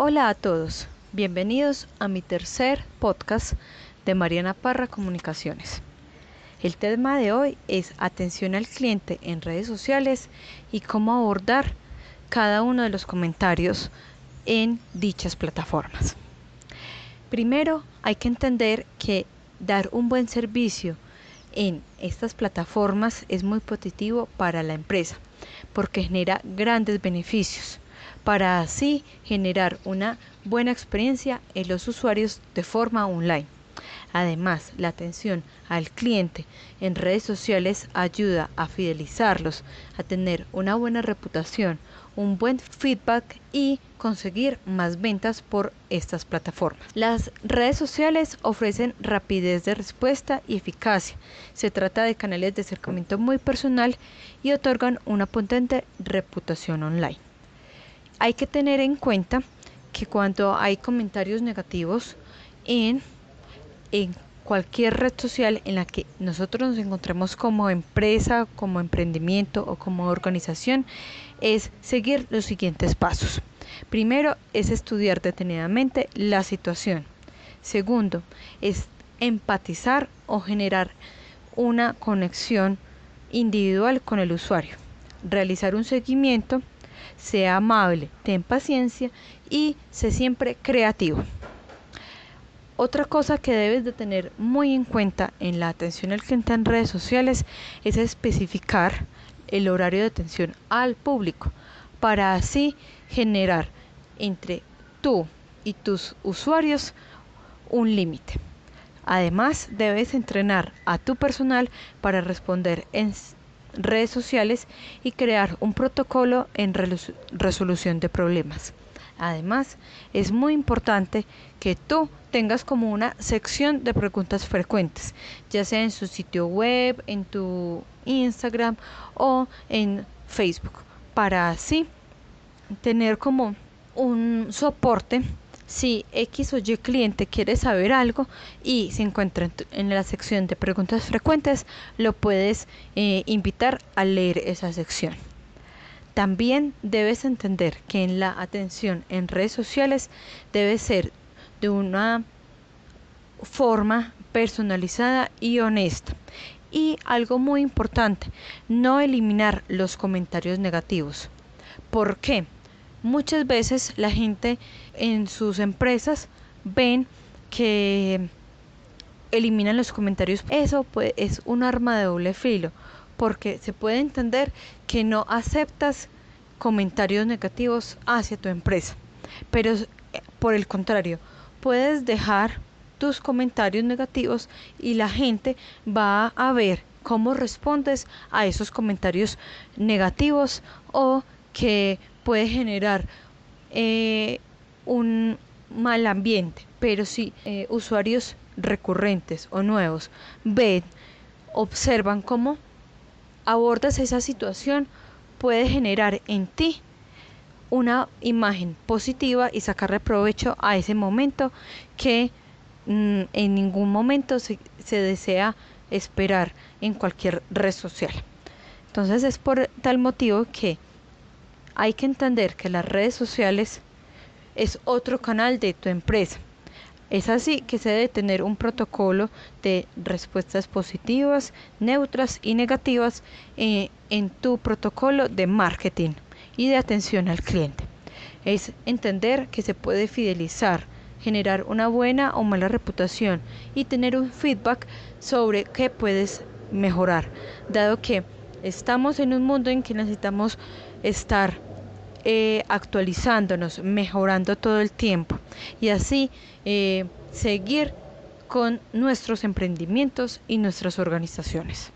Hola a todos, bienvenidos a mi tercer podcast de Mariana Parra Comunicaciones. El tema de hoy es atención al cliente en redes sociales y cómo abordar cada uno de los comentarios en dichas plataformas. Primero hay que entender que dar un buen servicio en estas plataformas es muy positivo para la empresa porque genera grandes beneficios para así generar una buena experiencia en los usuarios de forma online. Además, la atención al cliente en redes sociales ayuda a fidelizarlos, a tener una buena reputación, un buen feedback y conseguir más ventas por estas plataformas. Las redes sociales ofrecen rapidez de respuesta y eficacia. Se trata de canales de acercamiento muy personal y otorgan una potente reputación online hay que tener en cuenta que cuando hay comentarios negativos en, en cualquier red social en la que nosotros nos encontremos como empresa, como emprendimiento o como organización, es seguir los siguientes pasos. Primero es estudiar detenidamente la situación. Segundo es empatizar o generar una conexión individual con el usuario. Realizar un seguimiento sea amable, ten paciencia y sé siempre creativo. Otra cosa que debes de tener muy en cuenta en la atención al cliente en redes sociales es especificar el horario de atención al público para así generar entre tú y tus usuarios un límite. Además, debes entrenar a tu personal para responder en redes sociales y crear un protocolo en resolución de problemas. Además, es muy importante que tú tengas como una sección de preguntas frecuentes, ya sea en su sitio web, en tu Instagram o en Facebook, para así tener como un soporte si X o Y cliente quiere saber algo y se encuentra en, la sección de preguntas frecuentes, lo puedes eh, invitar a leer esa sección. También debes entender que en la atención en redes sociales debe ser de una forma personalizada y honesta. Y algo muy importante, no eliminar los comentarios negativos. ¿Por qué? Muchas veces la gente en sus empresas ven que eliminan los comentarios. Eso pues, es un arma de doble filo, porque se puede entender que no aceptas comentarios negativos hacia tu empresa. Pero por el contrario, puedes dejar tus comentarios negativos y la gente va a ver cómo respondes a esos comentarios negativos o que puede generar eh, un mal ambiente, pero si eh, usuarios recurrentes o nuevos ven, observan cómo abordas esa situación, puede generar en ti una imagen positiva y sacarle provecho a ese momento que mm, en ningún momento se, se desea esperar en cualquier red social. Entonces es por tal motivo que hay que entender que las redes sociales es otro canal de tu empresa. Es así que se debe tener un protocolo de respuestas positivas, neutras y negativas eh, en tu protocolo de marketing y de atención al cliente. Es entender que se puede fidelizar, generar una buena o mala reputación y tener un feedback sobre qué puedes mejorar, dado que estamos en un mundo en que necesitamos estar eh, actualizándonos, mejorando todo el tiempo y así eh, seguir con nuestros emprendimientos y nuestras organizaciones.